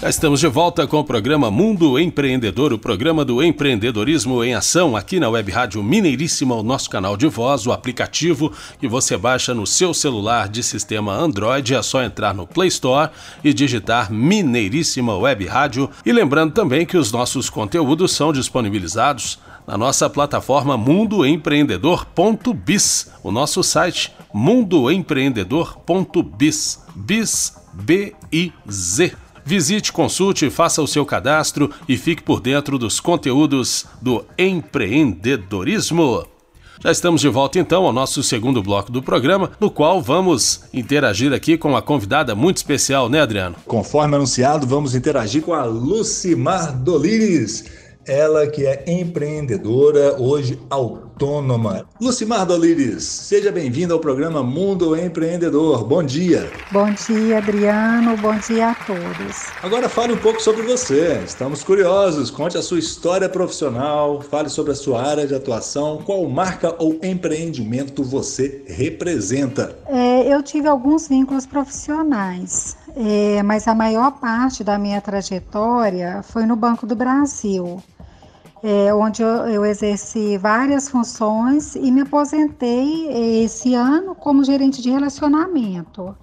Estamos de volta com o programa Mundo Empreendedor, o programa do empreendedorismo em ação aqui na Web Rádio Mineiríssima, o nosso canal de voz, o aplicativo que você baixa no seu celular de sistema Android. É só entrar no Play Store e digitar Mineiríssima Web Rádio. E lembrando também que os nossos conteúdos são disponibilizados na nossa plataforma mundoempreendedor.biz, o nosso site mundoempreendedor.biz, biz, B-I-Z. Visite, consulte, faça o seu cadastro e fique por dentro dos conteúdos do empreendedorismo. Já estamos de volta então ao nosso segundo bloco do programa, no qual vamos interagir aqui com uma convidada muito especial, né, Adriano? Conforme anunciado, vamos interagir com a Lucimar Dolires ela que é empreendedora, hoje autônoma. Lucimar Dolires, seja bem-vinda ao programa Mundo Empreendedor. Bom dia. Bom dia, Adriano. Bom dia a todos. Agora fale um pouco sobre você. Estamos curiosos. Conte a sua história profissional, fale sobre a sua área de atuação, qual marca ou empreendimento você representa. É, eu tive alguns vínculos profissionais. É, mas a maior parte da minha trajetória foi no Banco do Brasil é, onde eu, eu, exerci várias funções e me aposentei é, esse ano como gerente de relacionamento,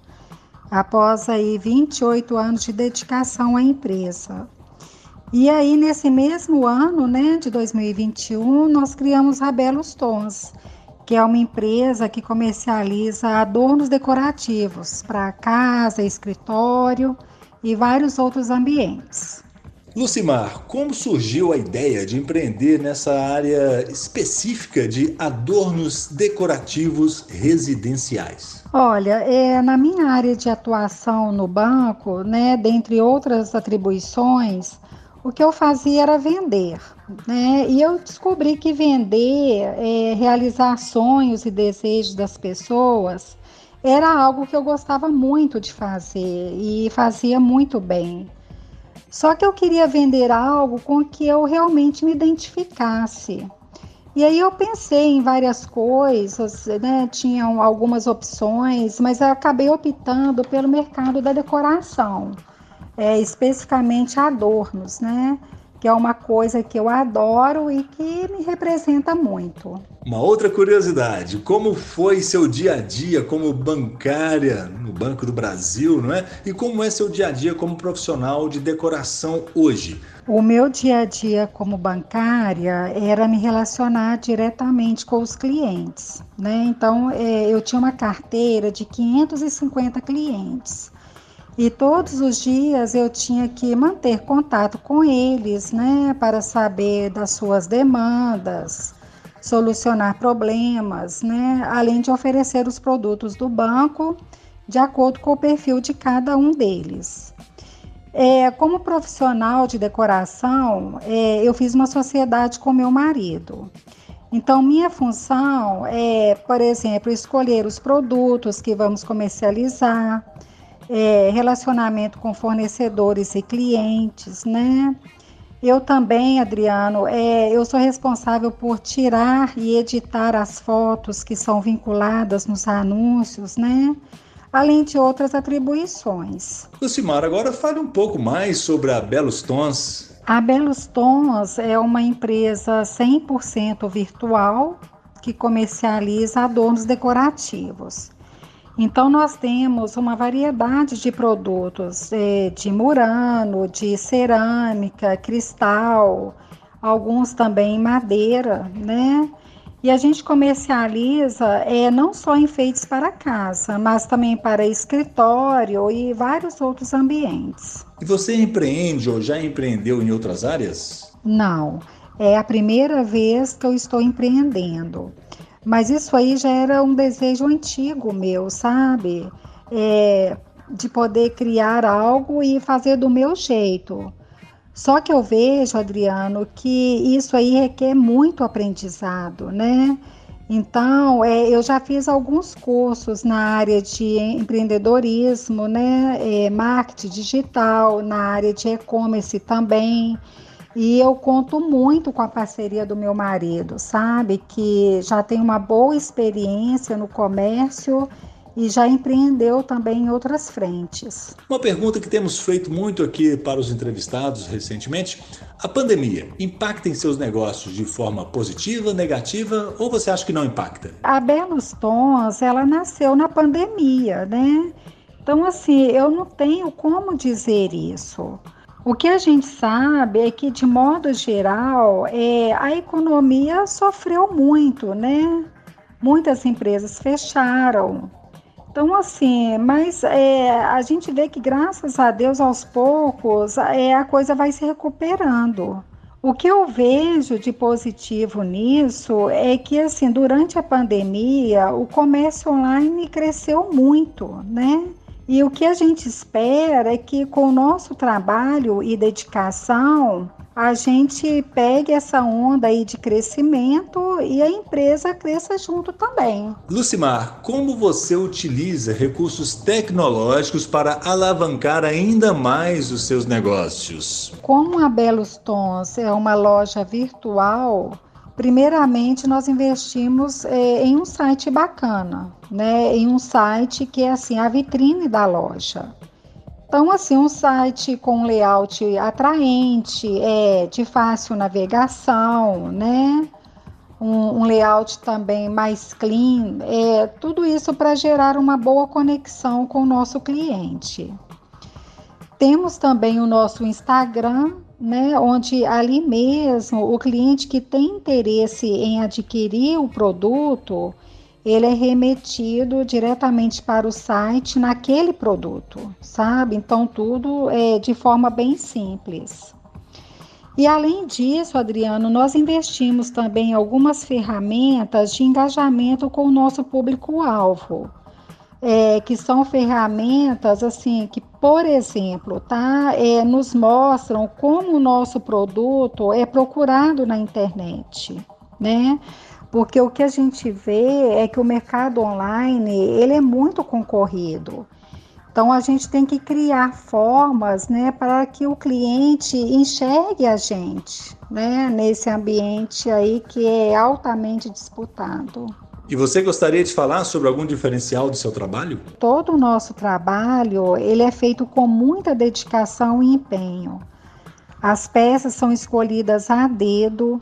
após aí 28 anos de dedicação à empresa. E aí, nesse mesmo ano, né, de 2021, nós criamos a Belos Tons, que é uma empresa que comercializa adornos decorativos para casa, escritório e vários outros ambientes. Lucimar, como surgiu a ideia de empreender nessa área específica de adornos decorativos residenciais? Olha, é, na minha área de atuação no banco, né, dentre outras atribuições, o que eu fazia era vender, né? E eu descobri que vender, é, realizar sonhos e desejos das pessoas, era algo que eu gostava muito de fazer e fazia muito bem. Só que eu queria vender algo com que eu realmente me identificasse. E aí eu pensei em várias coisas, né? Tinham algumas opções, mas eu acabei optando pelo mercado da decoração, é, especificamente adornos, né? Que é uma coisa que eu adoro e que me representa muito. Uma outra curiosidade, como foi seu dia a dia como bancária no Banco do Brasil, não é? E como é seu dia a dia como profissional de decoração hoje? O meu dia a dia como bancária era me relacionar diretamente com os clientes, né? Então, é, eu tinha uma carteira de 550 clientes. E todos os dias eu tinha que manter contato com eles, né, para saber das suas demandas, solucionar problemas, né, além de oferecer os produtos do banco de acordo com o perfil de cada um deles. É, como profissional de decoração, é, eu fiz uma sociedade com meu marido. Então, minha função é, por exemplo, escolher os produtos que vamos comercializar, é, relacionamento com fornecedores e clientes, né? Eu também, Adriano, é, eu sou responsável por tirar e editar as fotos que são vinculadas nos anúncios, né? Além de outras atribuições. Lucimar, agora fale um pouco mais sobre a Belos Tons. A Belos Tons é uma empresa 100% virtual que comercializa adornos decorativos. Então, nós temos uma variedade de produtos é, de murano, de cerâmica, cristal, alguns também em madeira, né? E a gente comercializa é, não só enfeites para casa, mas também para escritório e vários outros ambientes. E você empreende ou já empreendeu em outras áreas? Não, é a primeira vez que eu estou empreendendo. Mas isso aí já era um desejo antigo meu, sabe? É, de poder criar algo e fazer do meu jeito. Só que eu vejo, Adriano, que isso aí requer muito aprendizado, né? Então, é, eu já fiz alguns cursos na área de empreendedorismo, né? É, marketing digital, na área de e-commerce também. E eu conto muito com a parceria do meu marido, sabe? Que já tem uma boa experiência no comércio e já empreendeu também em outras frentes. Uma pergunta que temos feito muito aqui para os entrevistados recentemente: a pandemia impacta em seus negócios de forma positiva, negativa ou você acha que não impacta? A Belos Tons, ela nasceu na pandemia, né? Então, assim, eu não tenho como dizer isso. O que a gente sabe é que, de modo geral, é, a economia sofreu muito, né? Muitas empresas fecharam. Então, assim, mas é, a gente vê que, graças a Deus, aos poucos, é, a coisa vai se recuperando. O que eu vejo de positivo nisso é que, assim, durante a pandemia, o comércio online cresceu muito, né? E o que a gente espera é que com o nosso trabalho e dedicação, a gente pegue essa onda aí de crescimento e a empresa cresça junto também. Lucimar, como você utiliza recursos tecnológicos para alavancar ainda mais os seus negócios? Como a Belos Tons é uma loja virtual, Primeiramente, nós investimos é, em um site bacana, né? Em um site que é assim a vitrine da loja. Então, assim, um site com layout atraente, é, de fácil navegação, né? Um, um layout também mais clean, é, tudo isso para gerar uma boa conexão com o nosso cliente. Temos também o nosso Instagram, né, onde ali mesmo o cliente que tem interesse em adquirir o produto, ele é remetido diretamente para o site naquele produto, sabe? Então tudo é de forma bem simples. E além disso, Adriano, nós investimos também algumas ferramentas de engajamento com o nosso público-alvo é, que são ferramentas assim que, por exemplo, tá, é, nos mostram como o nosso produto é procurado na internet, né? Porque o que a gente vê é que o mercado online ele é muito concorrido. Então a gente tem que criar formas, né, para que o cliente enxergue a gente, né, nesse ambiente aí que é altamente disputado. E você gostaria de falar sobre algum diferencial do seu trabalho? Todo o nosso trabalho, ele é feito com muita dedicação e empenho. As peças são escolhidas a dedo.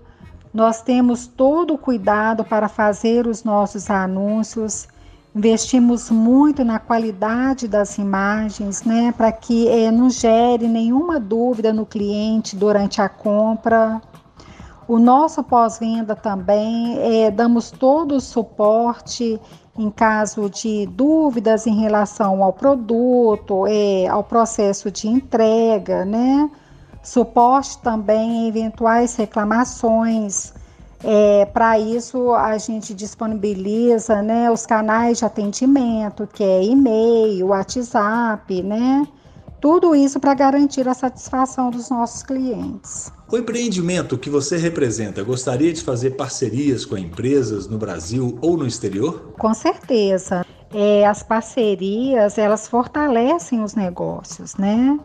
Nós temos todo o cuidado para fazer os nossos anúncios. Investimos muito na qualidade das imagens, né, para que eh, não gere nenhuma dúvida no cliente durante a compra. O nosso pós-venda também, é, damos todo o suporte em caso de dúvidas em relação ao produto, é, ao processo de entrega, né? Suporte também em eventuais reclamações. É, Para isso, a gente disponibiliza né, os canais de atendimento, que é e-mail, WhatsApp, né? Tudo isso para garantir a satisfação dos nossos clientes. O empreendimento que você representa gostaria de fazer parcerias com empresas no Brasil ou no exterior? Com certeza. É, as parcerias elas fortalecem os negócios, né?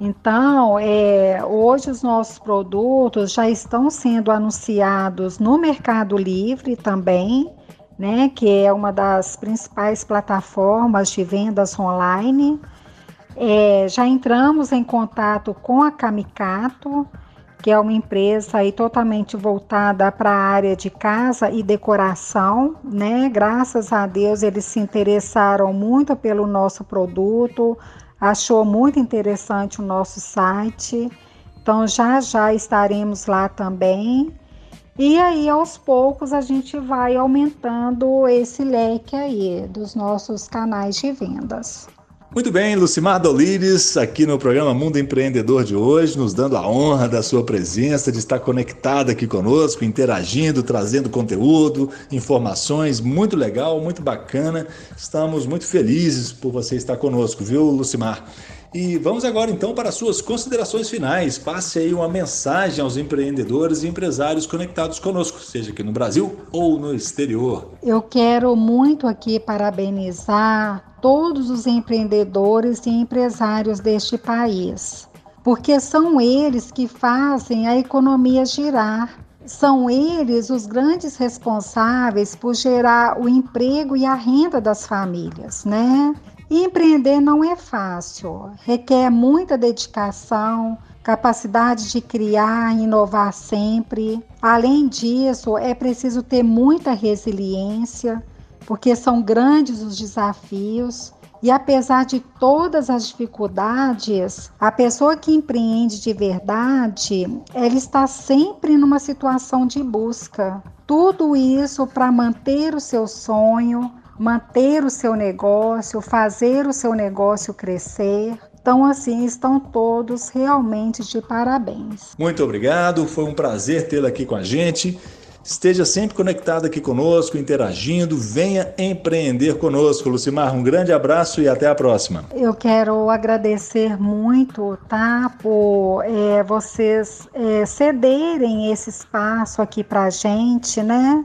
Então, é, hoje os nossos produtos já estão sendo anunciados no Mercado Livre também, né? Que é uma das principais plataformas de vendas online. É, já entramos em contato com a Camicato, que é uma empresa aí totalmente voltada para a área de casa e decoração, né? Graças a Deus eles se interessaram muito pelo nosso produto, achou muito interessante o nosso site. Então já já estaremos lá também. E aí aos poucos a gente vai aumentando esse leque aí dos nossos canais de vendas. Muito bem, Lucimar Dolires, aqui no programa Mundo Empreendedor de hoje, nos dando a honra da sua presença, de estar conectada aqui conosco, interagindo, trazendo conteúdo, informações, muito legal, muito bacana. Estamos muito felizes por você estar conosco, viu, Lucimar? E vamos agora então para suas considerações finais. Passe aí uma mensagem aos empreendedores e empresários conectados conosco, seja aqui no Brasil ou no exterior. Eu quero muito aqui parabenizar todos os empreendedores e empresários deste país. porque são eles que fazem a economia girar. São eles os grandes responsáveis por gerar o emprego e a renda das famílias, né? Empreender não é fácil, requer muita dedicação, capacidade de criar inovar sempre. Além disso, é preciso ter muita resiliência, porque são grandes os desafios. E apesar de todas as dificuldades, a pessoa que empreende de verdade, ela está sempre numa situação de busca. Tudo isso para manter o seu sonho, manter o seu negócio, fazer o seu negócio crescer. Então, assim, estão todos realmente de parabéns. Muito obrigado, foi um prazer tê-la aqui com a gente. Esteja sempre conectado aqui conosco, interagindo, venha empreender conosco. Lucimar, um grande abraço e até a próxima. Eu quero agradecer muito, tá, por é, vocês é, cederem esse espaço aqui para a gente, né?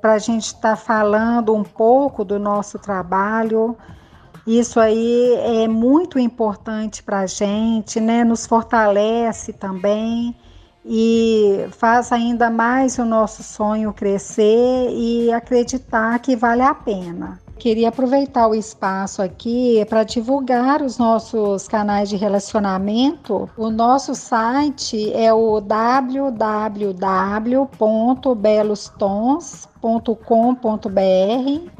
Para a gente estar tá falando um pouco do nosso trabalho. Isso aí é muito importante para a gente, né? Nos fortalece também e faz ainda mais o nosso sonho crescer e acreditar que vale a pena. Queria aproveitar o espaço aqui para divulgar os nossos canais de relacionamento. O nosso site é o www.belostons.com.br.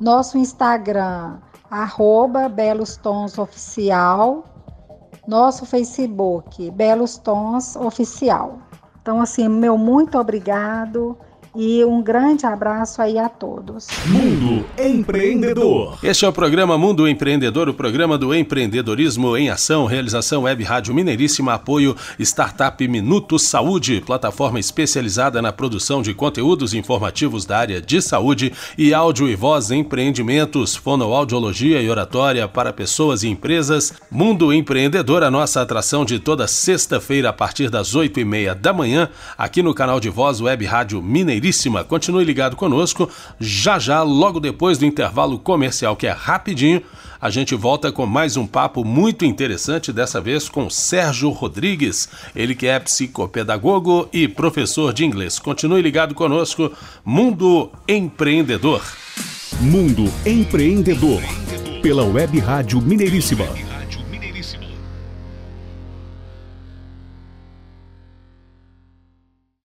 Nosso Instagram, arroba belostonsoficial nosso Facebook, Belos Tons Oficial. Então, assim, meu muito obrigado e um grande abraço aí a todos. Mundo Empreendedor. Este é o programa Mundo Empreendedor, o programa do empreendedorismo em ação, realização Web Rádio Mineiríssima, apoio Startup Minuto Saúde, plataforma especializada na produção de conteúdos informativos da área de saúde e áudio e voz empreendimentos, fonoaudiologia e oratória para pessoas e empresas. Mundo Empreendedor, a nossa atração de toda sexta-feira a partir das oito e meia da manhã, aqui no canal de voz Web Rádio Mineiríssima Continue ligado conosco. Já já, logo depois do intervalo comercial, que é rapidinho, a gente volta com mais um papo muito interessante, dessa vez com Sérgio Rodrigues, ele que é psicopedagogo e professor de inglês. Continue ligado conosco, Mundo Empreendedor. Mundo Empreendedor, pela Web Rádio Mineiríssima.